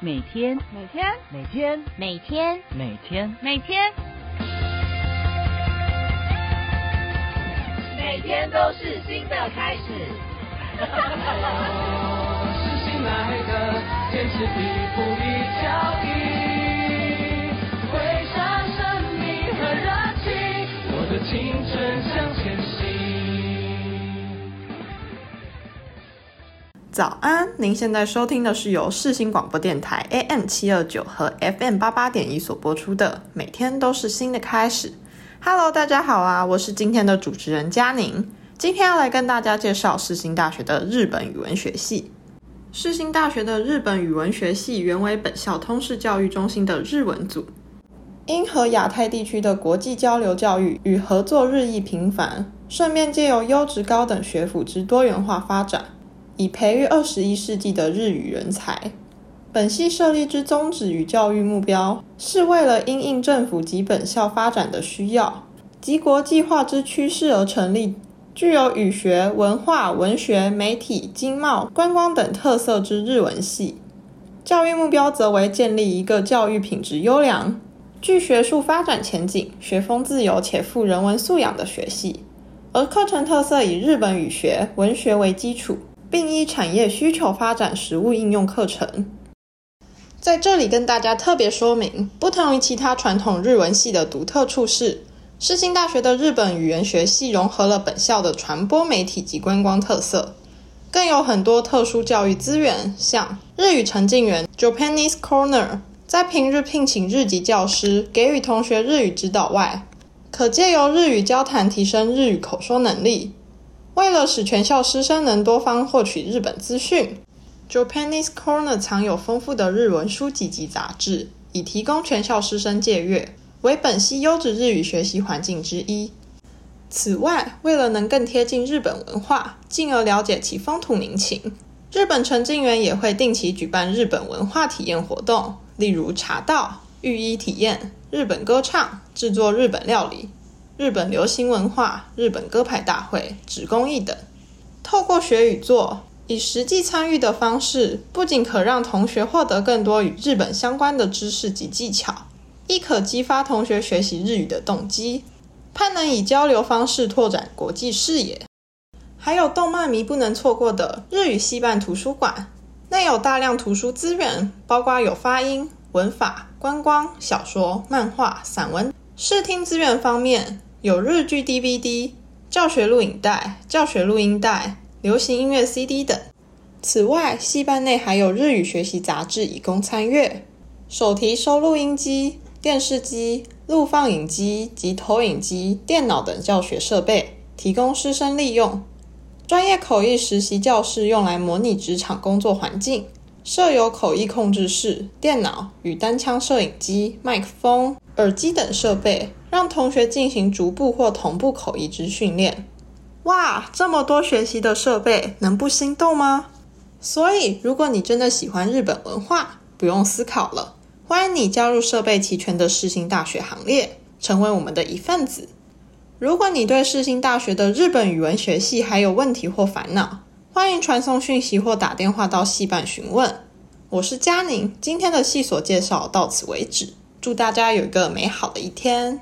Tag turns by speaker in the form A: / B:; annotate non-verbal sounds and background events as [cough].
A: 每天，
B: 每天，
A: 每天，
C: 每天，
A: 每天，
B: 每天，
D: 每天都是新的开始。[laughs] [laughs]
E: 是新来的，坚持一步一脚印，
F: 早安，您现在收听的是由世新广播电台 AM 七二九和 FM 八八点一所播出的《每天都是新的开始》。Hello，大家好啊，我是今天的主持人佳宁。今天要来跟大家介绍世新大学的日本语文学系。世新大学的日本语文学系原为本校通识教育中心的日文组，因和亚太地区的国际交流教育与合作日益频繁，顺便借由优质高等学府之多元化发展。以培育二十一世纪的日语人才。本系设立之宗旨与教育目标，是为了因应政府及本校发展的需要及国际化之趋势而成立，具有语学、文化、文学、媒体、经贸、观光等特色之日文系。教育目标则为建立一个教育品质优良、具学术发展前景、学风自由且富人文素养的学系。而课程特色以日本语学、文学为基础。并依产业需求发展实务应用课程。在这里跟大家特别说明，不同于其他传统日文系的独特处是，世新大学的日本语言学系融合了本校的传播媒体及观光特色，更有很多特殊教育资源，像日语沉浸园 （Japanese Corner） 在平日聘请日籍教师给予同学日语指导外，可借由日语交谈提升日语口说能力。为了使全校师生能多方获取日本资讯，Japanese Corner 藏有丰富的日文书籍及杂志，以提供全校师生借阅，为本系优质日语学习环境之一。此外，为了能更贴近日本文化，进而了解其风土民情，日本沉浸园也会定期举办日本文化体验活动，例如茶道、浴衣体验、日本歌唱、制作日本料理。日本流行文化、日本歌牌大会、纸工艺等，透过学与做，以实际参与的方式，不仅可让同学获得更多与日本相关的知识及技巧，亦可激发同学学习日语的动机，盼能以交流方式拓展国际视野。还有动漫迷不能错过的日语系办图书馆，内有大量图书资源，包括有发音、文法、观光、小说、漫画、散文。视听资源方面。有日剧 DVD、教学录影带、教学录音带、流行音乐 CD 等。此外，系办内还有日语学习杂志以供参阅，手提收录音机、电视机、录放影机及投影机、电脑等教学设备，提供师生利用。专业口译实习教室用来模拟职场工作环境，设有口译控制室、电脑与单枪摄影机、麦克风、耳机等设备。让同学进行逐步或同步口译之训练。哇，这么多学习的设备，能不心动吗？所以，如果你真的喜欢日本文化，不用思考了，欢迎你加入设备齐全的世新大学行列，成为我们的一份子。如果你对世新大学的日本语文学系还有问题或烦恼，欢迎传送讯息或打电话到系办询问。我是佳宁，今天的系所介绍到此为止，祝大家有一个美好的一天。